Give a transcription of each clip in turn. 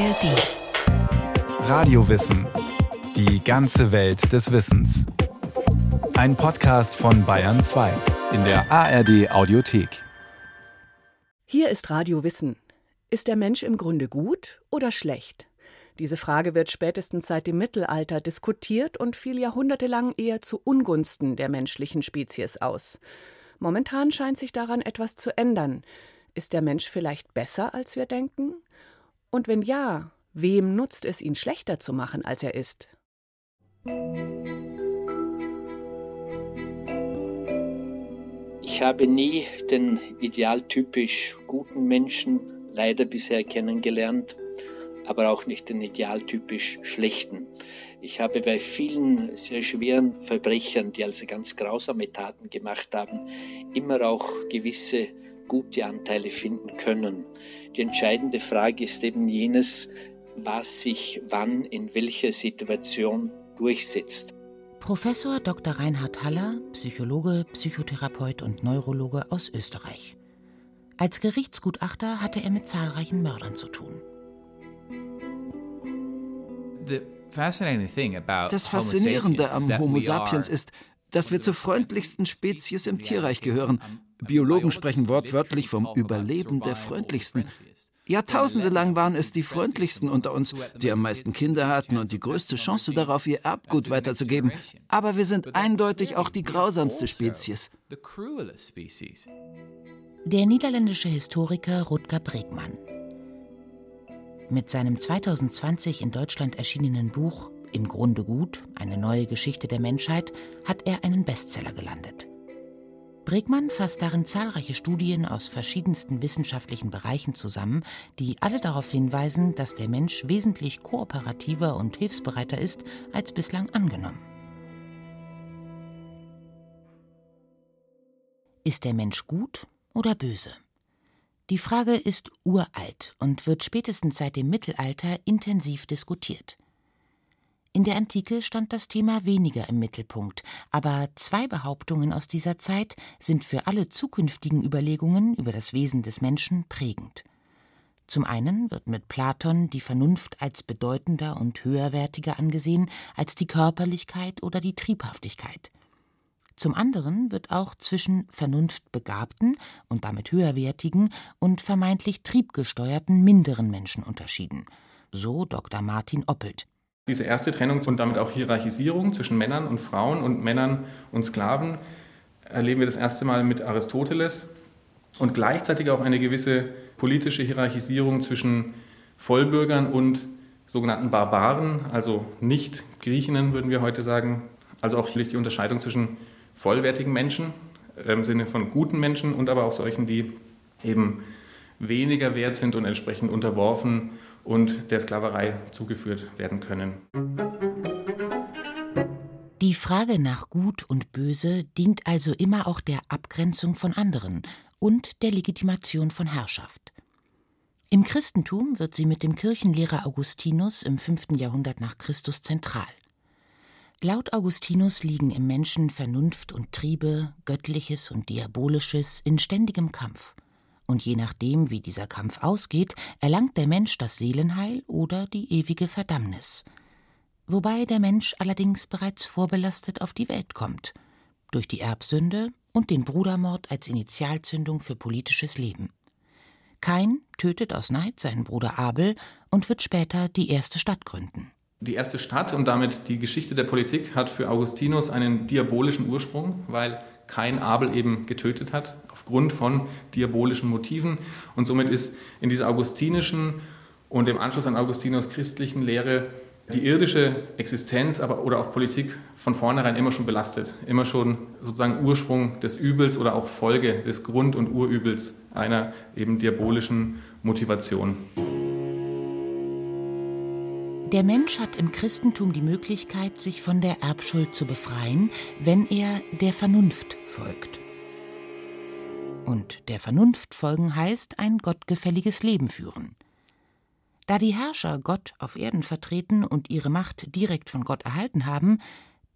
ARD. Radiowissen. Die ganze Welt des Wissens. Ein Podcast von Bayern 2 in der ARD Audiothek. Hier ist Radio Wissen. Ist der Mensch im Grunde gut oder schlecht? Diese Frage wird spätestens seit dem Mittelalter diskutiert und fiel jahrhundertelang eher zu Ungunsten der menschlichen Spezies aus. Momentan scheint sich daran etwas zu ändern. Ist der Mensch vielleicht besser, als wir denken? Und wenn ja, wem nutzt es, ihn schlechter zu machen, als er ist? Ich habe nie den idealtypisch guten Menschen leider bisher kennengelernt, aber auch nicht den idealtypisch schlechten. Ich habe bei vielen sehr schweren Verbrechern, die also ganz grausame Taten gemacht haben, immer auch gewisse gute Anteile finden können. Die entscheidende Frage ist eben jenes, was sich wann in welcher Situation durchsetzt. Professor Dr. Reinhard Haller, Psychologe, Psychotherapeut und Neurologe aus Österreich. Als Gerichtsgutachter hatte er mit zahlreichen Mördern zu tun. Das Faszinierende am Homo sapiens ist, dass wir zur freundlichsten Spezies im Tierreich gehören. Biologen sprechen wortwörtlich vom Überleben der freundlichsten. Jahrtausende lang waren es die freundlichsten unter uns, die am meisten Kinder hatten und die größte Chance darauf, ihr Erbgut weiterzugeben. Aber wir sind eindeutig auch die grausamste Spezies. Der niederländische Historiker Rutger Bregmann. Mit seinem 2020 in Deutschland erschienenen Buch Im Grunde gut, eine neue Geschichte der Menschheit, hat er einen Bestseller gelandet. Bregmann fasst darin zahlreiche Studien aus verschiedensten wissenschaftlichen Bereichen zusammen, die alle darauf hinweisen, dass der Mensch wesentlich kooperativer und hilfsbereiter ist als bislang angenommen. Ist der Mensch gut oder böse? Die Frage ist uralt und wird spätestens seit dem Mittelalter intensiv diskutiert. In der Antike stand das Thema weniger im Mittelpunkt, aber zwei Behauptungen aus dieser Zeit sind für alle zukünftigen Überlegungen über das Wesen des Menschen prägend. Zum einen wird mit Platon die Vernunft als bedeutender und höherwertiger angesehen als die Körperlichkeit oder die Triebhaftigkeit. Zum anderen wird auch zwischen vernunftbegabten und damit höherwertigen und vermeintlich triebgesteuerten minderen Menschen unterschieden. So Dr. Martin Oppelt. Diese erste Trennung und damit auch Hierarchisierung zwischen Männern und Frauen und Männern und Sklaven erleben wir das erste Mal mit Aristoteles und gleichzeitig auch eine gewisse politische Hierarchisierung zwischen Vollbürgern und sogenannten Barbaren, also nicht Griechinnen würden wir heute sagen, also auch die Unterscheidung zwischen vollwertigen Menschen im Sinne von guten Menschen und aber auch solchen, die eben weniger wert sind und entsprechend unterworfen und der Sklaverei zugeführt werden können. Die Frage nach Gut und Böse dient also immer auch der Abgrenzung von anderen und der Legitimation von Herrschaft. Im Christentum wird sie mit dem Kirchenlehrer Augustinus im 5. Jahrhundert nach Christus zentral. Laut Augustinus liegen im Menschen Vernunft und Triebe, Göttliches und Diabolisches in ständigem Kampf. Und je nachdem, wie dieser Kampf ausgeht, erlangt der Mensch das Seelenheil oder die ewige Verdammnis. Wobei der Mensch allerdings bereits vorbelastet auf die Welt kommt, durch die Erbsünde und den Brudermord als Initialzündung für politisches Leben. Kain tötet aus Neid seinen Bruder Abel und wird später die erste Stadt gründen. Die erste Stadt und damit die Geschichte der Politik hat für Augustinus einen diabolischen Ursprung, weil kein Abel eben getötet hat, aufgrund von diabolischen Motiven. Und somit ist in dieser augustinischen und im Anschluss an Augustinus christlichen Lehre die irdische Existenz aber, oder auch Politik von vornherein immer schon belastet, immer schon sozusagen Ursprung des Übels oder auch Folge des Grund- und Urübels einer eben diabolischen Motivation. Der Mensch hat im Christentum die Möglichkeit, sich von der Erbschuld zu befreien, wenn er der Vernunft folgt. Und der Vernunft folgen heißt ein gottgefälliges Leben führen. Da die Herrscher Gott auf Erden vertreten und ihre Macht direkt von Gott erhalten haben,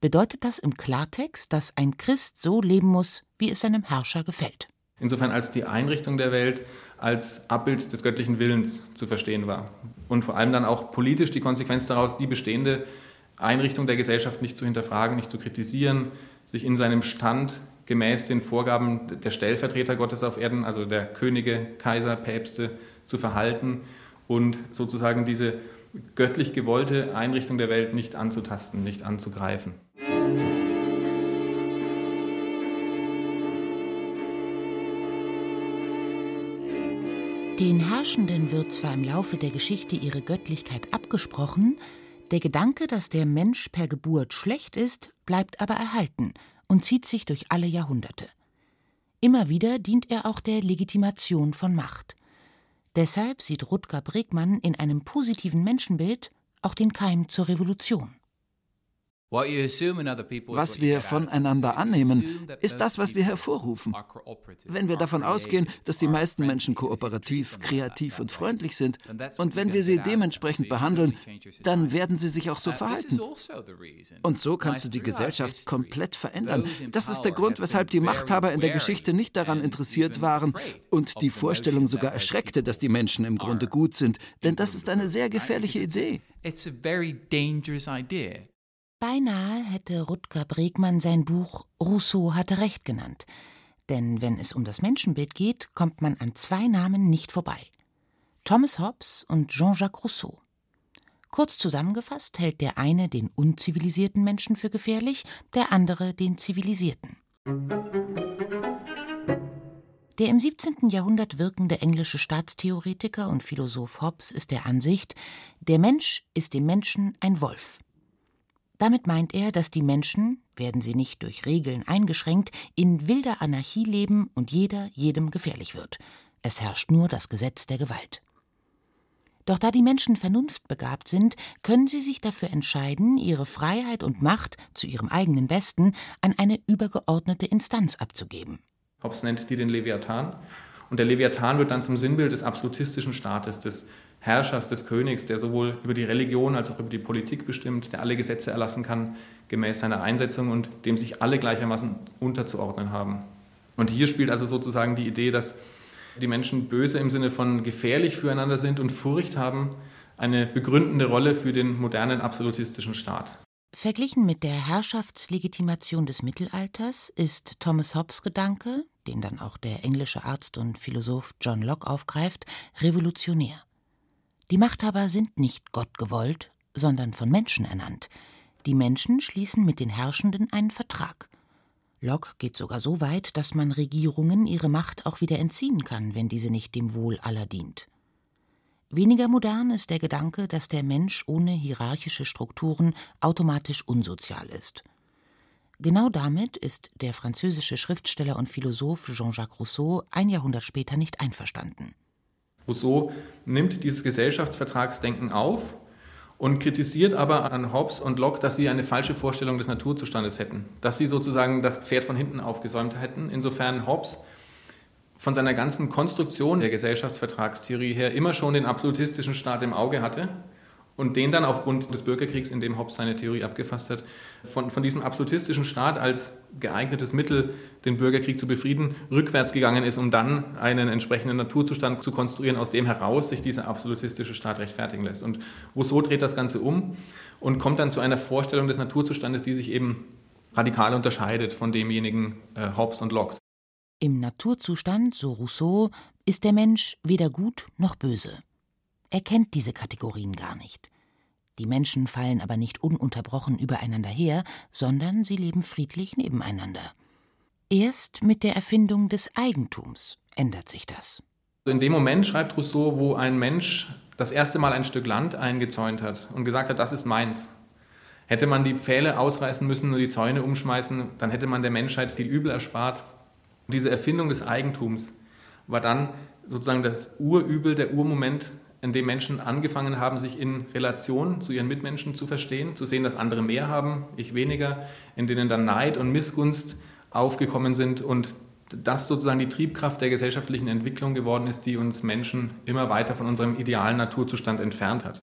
bedeutet das im Klartext, dass ein Christ so leben muss, wie es seinem Herrscher gefällt. Insofern als die Einrichtung der Welt als Abbild des göttlichen Willens zu verstehen war. Und vor allem dann auch politisch die Konsequenz daraus, die bestehende Einrichtung der Gesellschaft nicht zu hinterfragen, nicht zu kritisieren, sich in seinem Stand gemäß den Vorgaben der Stellvertreter Gottes auf Erden, also der Könige, Kaiser, Päpste, zu verhalten und sozusagen diese göttlich gewollte Einrichtung der Welt nicht anzutasten, nicht anzugreifen. Den Herrschenden wird zwar im Laufe der Geschichte ihre Göttlichkeit abgesprochen, der Gedanke, dass der Mensch per Geburt schlecht ist, bleibt aber erhalten und zieht sich durch alle Jahrhunderte. Immer wieder dient er auch der Legitimation von Macht. Deshalb sieht Rutger Bregmann in einem positiven Menschenbild auch den Keim zur Revolution. Was wir voneinander annehmen, ist das, was wir hervorrufen. Wenn wir davon ausgehen, dass die meisten Menschen kooperativ, kreativ und freundlich sind, und wenn wir sie dementsprechend behandeln, dann werden sie sich auch so verhalten. Also und so kannst du die Gesellschaft komplett verändern. Das ist der Grund, weshalb die Machthaber in der Geschichte nicht daran interessiert waren und die Vorstellung sogar erschreckte, dass die Menschen im Grunde gut sind. Denn das ist eine sehr gefährliche Idee. It's a very dangerous idea. Beinahe hätte Rutger Bregmann sein Buch Rousseau hatte Recht genannt. Denn wenn es um das Menschenbild geht, kommt man an zwei Namen nicht vorbei. Thomas Hobbes und Jean-Jacques Rousseau. Kurz zusammengefasst hält der eine den unzivilisierten Menschen für gefährlich, der andere den zivilisierten. Der im 17. Jahrhundert wirkende englische Staatstheoretiker und Philosoph Hobbes ist der Ansicht, der Mensch ist dem Menschen ein Wolf. Damit meint er, dass die Menschen, werden sie nicht durch Regeln eingeschränkt, in wilder Anarchie leben und jeder jedem gefährlich wird. Es herrscht nur das Gesetz der Gewalt. Doch da die Menschen vernunftbegabt sind, können sie sich dafür entscheiden, ihre Freiheit und Macht zu ihrem eigenen Besten an eine übergeordnete Instanz abzugeben. Hobbes nennt die den Leviathan. Und der Leviathan wird dann zum Sinnbild des absolutistischen Staates, des Herrschers, des Königs, der sowohl über die Religion als auch über die Politik bestimmt, der alle Gesetze erlassen kann gemäß seiner Einsetzung und dem sich alle gleichermaßen unterzuordnen haben. Und hier spielt also sozusagen die Idee, dass die Menschen böse im Sinne von gefährlich füreinander sind und Furcht haben, eine begründende Rolle für den modernen absolutistischen Staat. Verglichen mit der Herrschaftslegitimation des Mittelalters ist Thomas Hobbes Gedanke, den dann auch der englische Arzt und Philosoph John Locke aufgreift, revolutionär. Die Machthaber sind nicht Gott gewollt, sondern von Menschen ernannt. Die Menschen schließen mit den Herrschenden einen Vertrag. Locke geht sogar so weit, dass man Regierungen ihre Macht auch wieder entziehen kann, wenn diese nicht dem Wohl aller dient. Weniger modern ist der Gedanke, dass der Mensch ohne hierarchische Strukturen automatisch unsozial ist. Genau damit ist der französische Schriftsteller und Philosoph Jean-Jacques Rousseau ein Jahrhundert später nicht einverstanden. Rousseau nimmt dieses Gesellschaftsvertragsdenken auf und kritisiert aber an Hobbes und Locke, dass sie eine falsche Vorstellung des Naturzustandes hätten, dass sie sozusagen das Pferd von hinten aufgesäumt hätten. Insofern Hobbes von seiner ganzen Konstruktion der Gesellschaftsvertragstheorie her immer schon den absolutistischen Staat im Auge hatte und den dann aufgrund des Bürgerkriegs, in dem Hobbes seine Theorie abgefasst hat, von, von diesem absolutistischen Staat als geeignetes Mittel, den Bürgerkrieg zu befrieden, rückwärts gegangen ist, um dann einen entsprechenden Naturzustand zu konstruieren, aus dem heraus sich dieser absolutistische Staat rechtfertigen lässt. Und Rousseau dreht das Ganze um und kommt dann zu einer Vorstellung des Naturzustandes, die sich eben radikal unterscheidet von demjenigen äh, Hobbes und Locke. Im Naturzustand, so Rousseau, ist der Mensch weder gut noch böse. Er kennt diese Kategorien gar nicht. Die Menschen fallen aber nicht ununterbrochen übereinander her, sondern sie leben friedlich nebeneinander. Erst mit der Erfindung des Eigentums ändert sich das. In dem Moment schreibt Rousseau, wo ein Mensch das erste Mal ein Stück Land eingezäunt hat und gesagt hat, das ist meins. Hätte man die Pfähle ausreißen müssen und die Zäune umschmeißen, dann hätte man der Menschheit viel Übel erspart. Und diese Erfindung des Eigentums war dann sozusagen das Urübel, der Urmoment in dem Menschen angefangen haben, sich in Relation zu ihren Mitmenschen zu verstehen, zu sehen, dass andere mehr haben, ich weniger, in denen dann Neid und Missgunst aufgekommen sind und das sozusagen die Triebkraft der gesellschaftlichen Entwicklung geworden ist, die uns Menschen immer weiter von unserem idealen Naturzustand entfernt hat.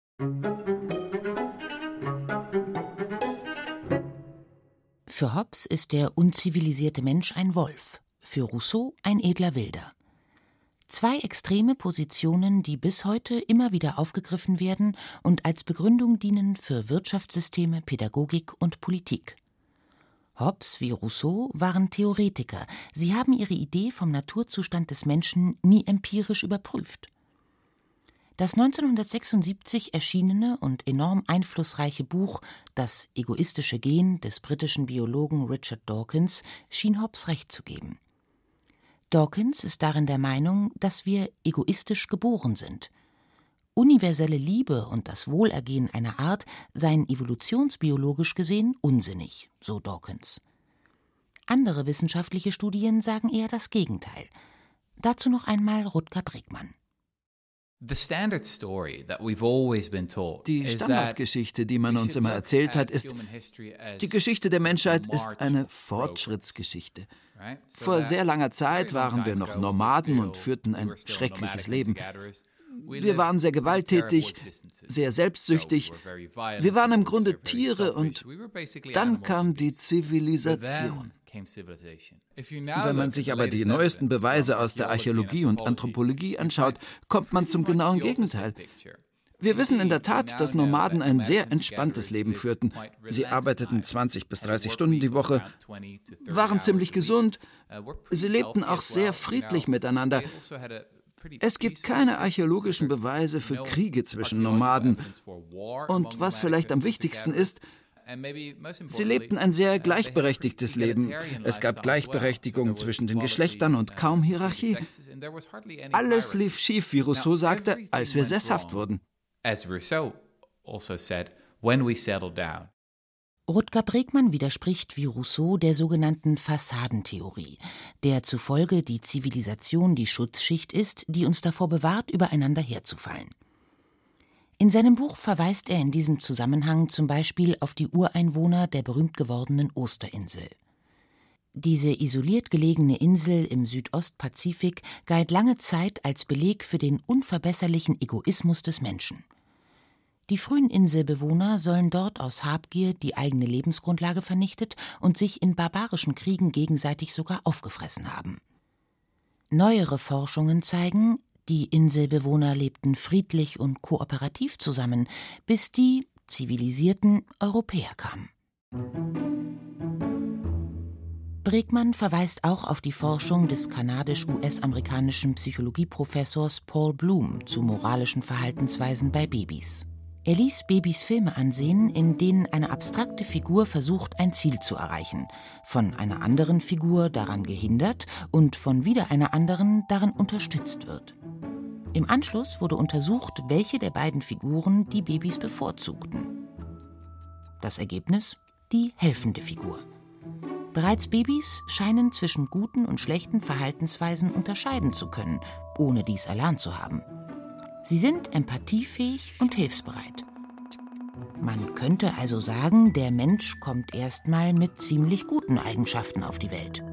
Für Hobbes ist der unzivilisierte Mensch ein Wolf, für Rousseau ein edler Wilder. Zwei extreme Positionen, die bis heute immer wieder aufgegriffen werden und als Begründung dienen für Wirtschaftssysteme, Pädagogik und Politik. Hobbes wie Rousseau waren Theoretiker, sie haben ihre Idee vom Naturzustand des Menschen nie empirisch überprüft. Das 1976 erschienene und enorm einflussreiche Buch Das egoistische Gen des britischen Biologen Richard Dawkins schien Hobbes recht zu geben. Dawkins ist darin der Meinung, dass wir egoistisch geboren sind. Universelle Liebe und das Wohlergehen einer Art seien evolutionsbiologisch gesehen unsinnig, so Dawkins. Andere wissenschaftliche Studien sagen eher das Gegenteil. Dazu noch einmal Rutger Bregmann. Die Standardgeschichte, die man uns immer erzählt hat, ist, die Geschichte der Menschheit ist eine Fortschrittsgeschichte. Vor sehr langer Zeit waren wir noch Nomaden und führten ein schreckliches Leben. Wir waren sehr gewalttätig, sehr selbstsüchtig. Wir waren im Grunde Tiere und dann kam die Zivilisation. Wenn man sich aber die neuesten Beweise aus der Archäologie und Anthropologie anschaut, kommt man zum genauen Gegenteil. Wir wissen in der Tat, dass Nomaden ein sehr entspanntes Leben führten. Sie arbeiteten 20 bis 30 Stunden die Woche, waren ziemlich gesund, sie lebten auch sehr friedlich miteinander. Es gibt keine archäologischen Beweise für Kriege zwischen Nomaden. Und was vielleicht am wichtigsten ist, Sie lebten ein sehr gleichberechtigtes Leben. Es gab Gleichberechtigung zwischen den Geschlechtern und kaum Hierarchie. Alles lief schief, wie Rousseau sagte, als wir sesshaft wurden. Also Rutger Bregmann widerspricht wie Rousseau der sogenannten Fassadentheorie, der zufolge die Zivilisation die Schutzschicht ist, die uns davor bewahrt, übereinander herzufallen. In seinem Buch verweist er in diesem Zusammenhang zum Beispiel auf die Ureinwohner der berühmt gewordenen Osterinsel. Diese isoliert gelegene Insel im Südostpazifik galt lange Zeit als Beleg für den unverbesserlichen Egoismus des Menschen. Die frühen Inselbewohner sollen dort aus Habgier die eigene Lebensgrundlage vernichtet und sich in barbarischen Kriegen gegenseitig sogar aufgefressen haben. Neuere Forschungen zeigen, die Inselbewohner lebten friedlich und kooperativ zusammen, bis die zivilisierten Europäer kamen. Bregmann verweist auch auf die Forschung des kanadisch-US-amerikanischen Psychologieprofessors Paul Bloom zu moralischen Verhaltensweisen bei Babys. Er ließ Babys Filme ansehen, in denen eine abstrakte Figur versucht, ein Ziel zu erreichen, von einer anderen Figur daran gehindert und von wieder einer anderen daran unterstützt wird. Im Anschluss wurde untersucht, welche der beiden Figuren die Babys bevorzugten. Das Ergebnis? Die helfende Figur. Bereits Babys scheinen zwischen guten und schlechten Verhaltensweisen unterscheiden zu können, ohne dies erlernt zu haben. Sie sind empathiefähig und hilfsbereit. Man könnte also sagen, der Mensch kommt erstmal mit ziemlich guten Eigenschaften auf die Welt.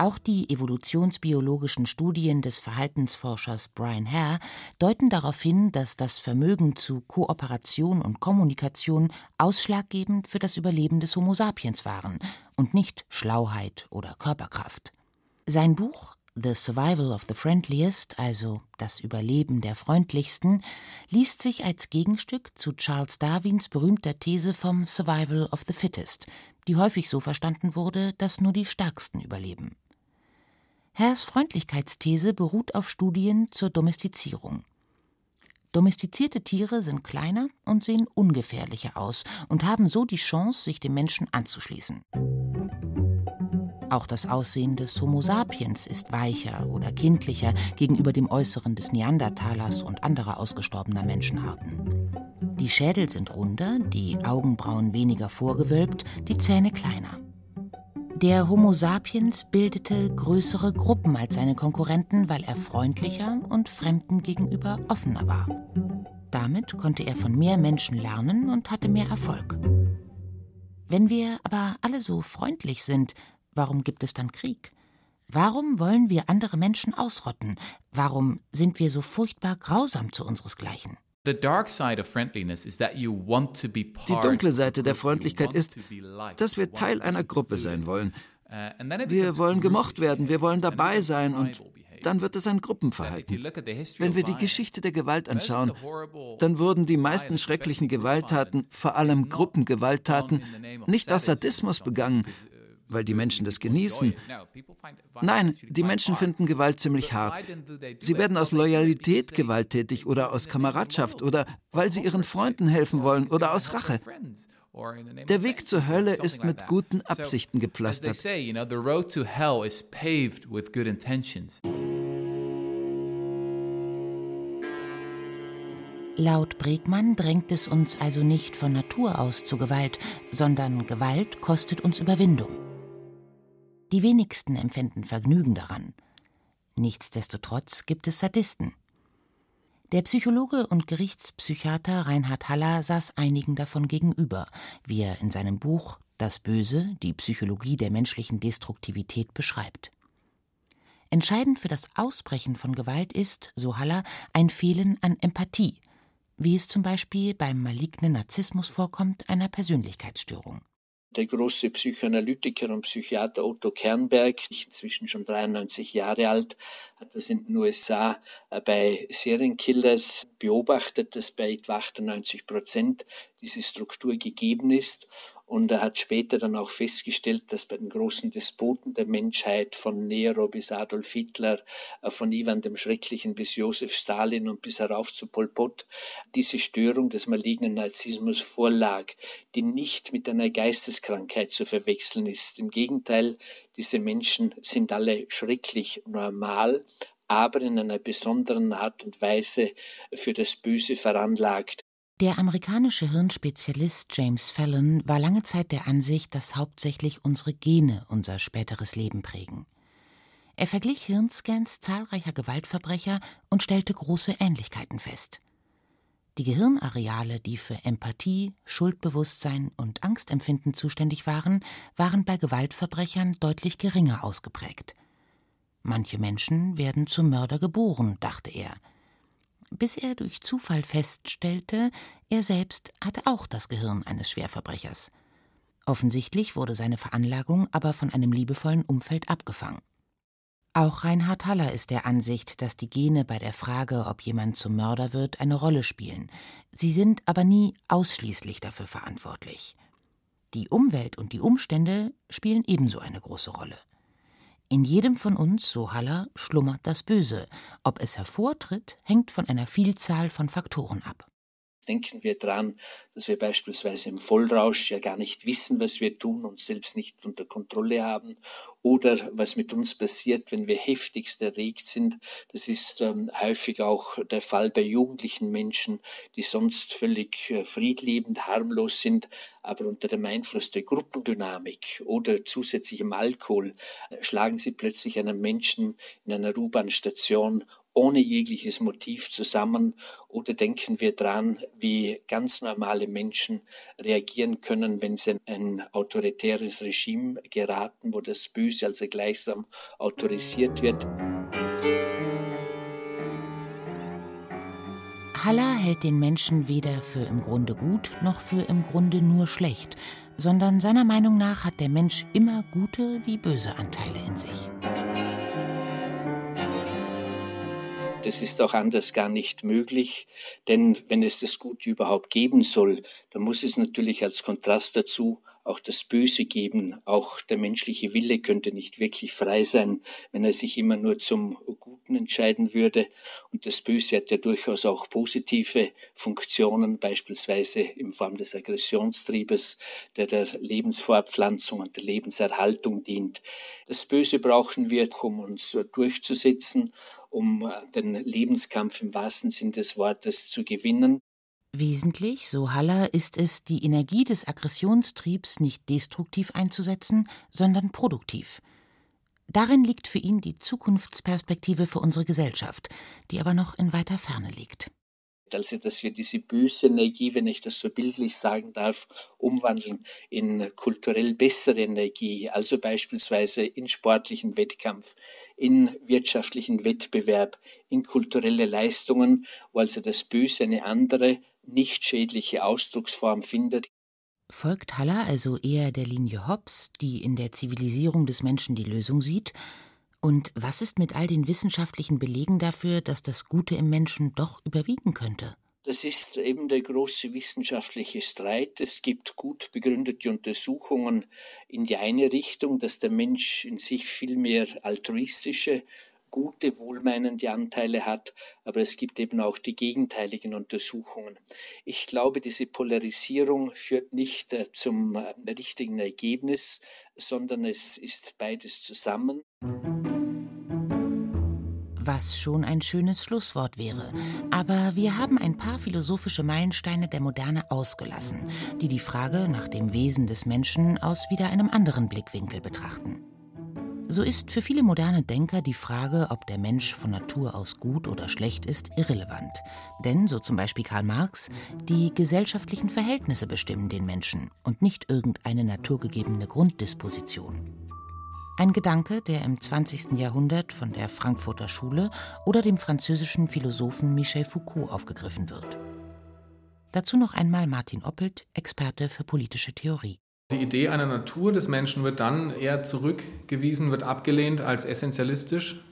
Auch die evolutionsbiologischen Studien des Verhaltensforschers Brian Hare deuten darauf hin, dass das Vermögen zu Kooperation und Kommunikation ausschlaggebend für das Überleben des Homo sapiens waren und nicht Schlauheit oder Körperkraft. Sein Buch The Survival of the Friendliest, also das Überleben der Freundlichsten, liest sich als Gegenstück zu Charles Darwins berühmter These vom Survival of the Fittest, die häufig so verstanden wurde, dass nur die Stärksten überleben. Hers Freundlichkeitsthese beruht auf Studien zur Domestizierung. Domestizierte Tiere sind kleiner und sehen ungefährlicher aus und haben so die Chance, sich dem Menschen anzuschließen. Auch das Aussehen des Homo sapiens ist weicher oder kindlicher gegenüber dem Äußeren des Neandertalers und anderer ausgestorbener Menschenarten. Die Schädel sind runder, die Augenbrauen weniger vorgewölbt, die Zähne kleiner. Der Homo sapiens bildete größere Gruppen als seine Konkurrenten, weil er freundlicher und Fremden gegenüber offener war. Damit konnte er von mehr Menschen lernen und hatte mehr Erfolg. Wenn wir aber alle so freundlich sind, warum gibt es dann Krieg? Warum wollen wir andere Menschen ausrotten? Warum sind wir so furchtbar grausam zu unseresgleichen? Die dunkle Seite der Freundlichkeit ist, dass wir Teil einer Gruppe sein wollen. Wir wollen gemocht werden, wir wollen dabei sein und dann wird es ein Gruppenverhalten. Wenn wir die Geschichte der Gewalt anschauen, dann wurden die meisten schrecklichen Gewalttaten, vor allem Gruppengewalttaten, nicht aus Sadismus begangen, weil die Menschen das genießen. Nein, die Menschen finden Gewalt ziemlich hart. Sie werden aus Loyalität gewalttätig oder aus Kameradschaft oder weil sie ihren Freunden helfen wollen oder aus Rache. Der Weg zur Hölle ist mit guten Absichten gepflastert. Laut Bregmann drängt es uns also nicht von Natur aus zu Gewalt, sondern Gewalt kostet uns Überwindung. Die wenigsten empfinden Vergnügen daran. Nichtsdestotrotz gibt es Sadisten. Der Psychologe und Gerichtspsychiater Reinhard Haller saß einigen davon gegenüber, wie er in seinem Buch Das Böse, die Psychologie der menschlichen Destruktivität beschreibt. Entscheidend für das Ausbrechen von Gewalt ist, so Haller, ein Fehlen an Empathie, wie es zum Beispiel beim malignen Narzissmus vorkommt, einer Persönlichkeitsstörung. Der große Psychoanalytiker und Psychiater Otto Kernberg, inzwischen schon 93 Jahre alt, hat das in den USA äh, bei Serienkillers beobachtet, dass bei etwa 98 Prozent diese Struktur gegeben ist und er hat später dann auch festgestellt, dass bei den großen Despoten der Menschheit von Nero bis Adolf Hitler, äh, von Ivan dem Schrecklichen bis Josef Stalin und bis herauf zu Pol Pot, diese Störung des malignen Narzissmus vorlag, die nicht mit einer Geisteskrankheit zu verwechseln ist. Im Gegenteil, diese Menschen sind alle schrecklich normal, aber in einer besonderen Art und Weise für das Böse veranlagt. Der amerikanische Hirnspezialist James Fallon war lange Zeit der Ansicht, dass hauptsächlich unsere Gene unser späteres Leben prägen. Er verglich Hirnscans zahlreicher Gewaltverbrecher und stellte große Ähnlichkeiten fest. Die Gehirnareale, die für Empathie, Schuldbewusstsein und Angstempfinden zuständig waren, waren bei Gewaltverbrechern deutlich geringer ausgeprägt. Manche Menschen werden zum Mörder geboren, dachte er bis er durch Zufall feststellte, er selbst hatte auch das Gehirn eines Schwerverbrechers. Offensichtlich wurde seine Veranlagung aber von einem liebevollen Umfeld abgefangen. Auch Reinhard Haller ist der Ansicht, dass die Gene bei der Frage, ob jemand zum Mörder wird, eine Rolle spielen. Sie sind aber nie ausschließlich dafür verantwortlich. Die Umwelt und die Umstände spielen ebenso eine große Rolle. In jedem von uns, so Haller, schlummert das Böse. Ob es hervortritt, hängt von einer Vielzahl von Faktoren ab. Denken wir daran, dass wir beispielsweise im Vollrausch ja gar nicht wissen, was wir tun und selbst nicht unter Kontrolle haben. Oder was mit uns passiert, wenn wir heftigst erregt sind. Das ist ähm, häufig auch der Fall bei jugendlichen Menschen, die sonst völlig äh, friedliebend, harmlos sind, aber unter dem Einfluss der Gruppendynamik oder zusätzlichem Alkohol äh, schlagen sie plötzlich einen Menschen in einer U-Bahn-Station ohne jegliches Motiv zusammen oder denken wir dran, wie ganz normale Menschen reagieren können, wenn sie in ein autoritäres Regime geraten, wo das Böse also gleichsam autorisiert wird. Haller hält den Menschen weder für im Grunde gut noch für im Grunde nur schlecht, sondern seiner Meinung nach hat der Mensch immer gute wie böse Anteile in sich. Das ist auch anders gar nicht möglich, denn wenn es das Gute überhaupt geben soll, dann muss es natürlich als Kontrast dazu auch das Böse geben. Auch der menschliche Wille könnte nicht wirklich frei sein, wenn er sich immer nur zum Guten entscheiden würde. Und das Böse hat ja durchaus auch positive Funktionen, beispielsweise in Form des Aggressionstriebes, der der Lebensfortpflanzung und der Lebenserhaltung dient. Das Böse brauchen wir, um uns durchzusetzen um äh, den Lebenskampf im wahrsten Sinn des Wortes zu gewinnen. Wesentlich, so Haller, ist es, die Energie des Aggressionstriebs nicht destruktiv einzusetzen, sondern produktiv. Darin liegt für ihn die Zukunftsperspektive für unsere Gesellschaft, die aber noch in weiter Ferne liegt. Also, dass wir diese böse Energie, wenn ich das so bildlich sagen darf, umwandeln in kulturell bessere Energie, also beispielsweise in sportlichen Wettkampf, in wirtschaftlichen Wettbewerb, in kulturelle Leistungen, wo also das Böse eine andere, nicht schädliche Ausdrucksform findet. Folgt Haller also eher der Linie Hobbes, die in der Zivilisierung des Menschen die Lösung sieht? Und was ist mit all den wissenschaftlichen Belegen dafür, dass das Gute im Menschen doch überwiegen könnte? Das ist eben der große wissenschaftliche Streit. Es gibt gut begründete Untersuchungen in die eine Richtung, dass der Mensch in sich viel mehr altruistische, gute, wohlmeinende Anteile hat, aber es gibt eben auch die gegenteiligen Untersuchungen. Ich glaube, diese Polarisierung führt nicht äh, zum äh, richtigen Ergebnis, sondern es ist beides zusammen was schon ein schönes Schlusswort wäre. Aber wir haben ein paar philosophische Meilensteine der Moderne ausgelassen, die die Frage nach dem Wesen des Menschen aus wieder einem anderen Blickwinkel betrachten. So ist für viele moderne Denker die Frage, ob der Mensch von Natur aus gut oder schlecht ist, irrelevant. Denn, so zum Beispiel Karl Marx, die gesellschaftlichen Verhältnisse bestimmen den Menschen und nicht irgendeine naturgegebene Grunddisposition. Ein Gedanke, der im 20. Jahrhundert von der Frankfurter Schule oder dem französischen Philosophen Michel Foucault aufgegriffen wird. Dazu noch einmal Martin Oppelt, Experte für politische Theorie. Die Idee einer Natur des Menschen wird dann eher zurückgewiesen, wird abgelehnt als essentialistisch,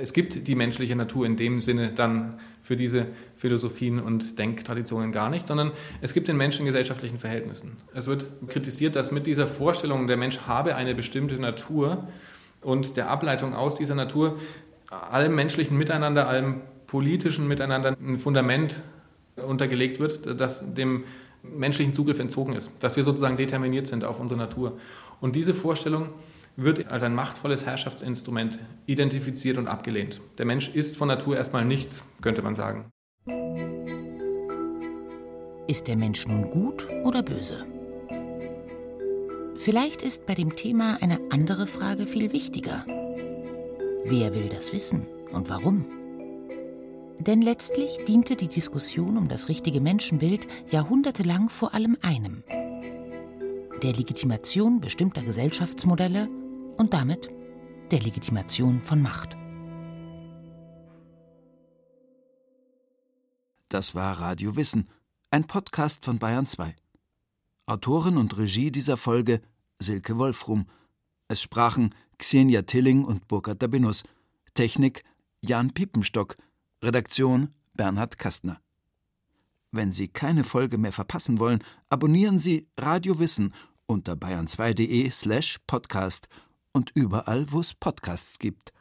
es gibt die menschliche Natur in dem Sinne dann für diese Philosophien und Denktraditionen gar nicht, sondern es gibt den Menschen in gesellschaftlichen Verhältnissen. Es wird kritisiert, dass mit dieser Vorstellung, der Mensch habe eine bestimmte Natur und der Ableitung aus dieser Natur allem menschlichen Miteinander, allem politischen Miteinander ein Fundament untergelegt wird, das dem menschlichen Zugriff entzogen ist, dass wir sozusagen determiniert sind auf unsere Natur. Und diese Vorstellung wird als ein machtvolles Herrschaftsinstrument identifiziert und abgelehnt. Der Mensch ist von Natur erstmal nichts, könnte man sagen. Ist der Mensch nun gut oder böse? Vielleicht ist bei dem Thema eine andere Frage viel wichtiger. Wer will das wissen und warum? Denn letztlich diente die Diskussion um das richtige Menschenbild jahrhundertelang vor allem einem, der Legitimation bestimmter Gesellschaftsmodelle und damit der Legitimation von Macht. Das war Radio Wissen, ein Podcast von Bayern 2. Autorin und Regie dieser Folge Silke Wolfrum. Es sprachen Xenia Tilling und Burkhard Dabinus. Technik Jan Piepenstock. Redaktion Bernhard Kastner. Wenn Sie keine Folge mehr verpassen wollen, abonnieren Sie Radio Wissen unter bayern2.de slash podcast und überall, wo es Podcasts gibt.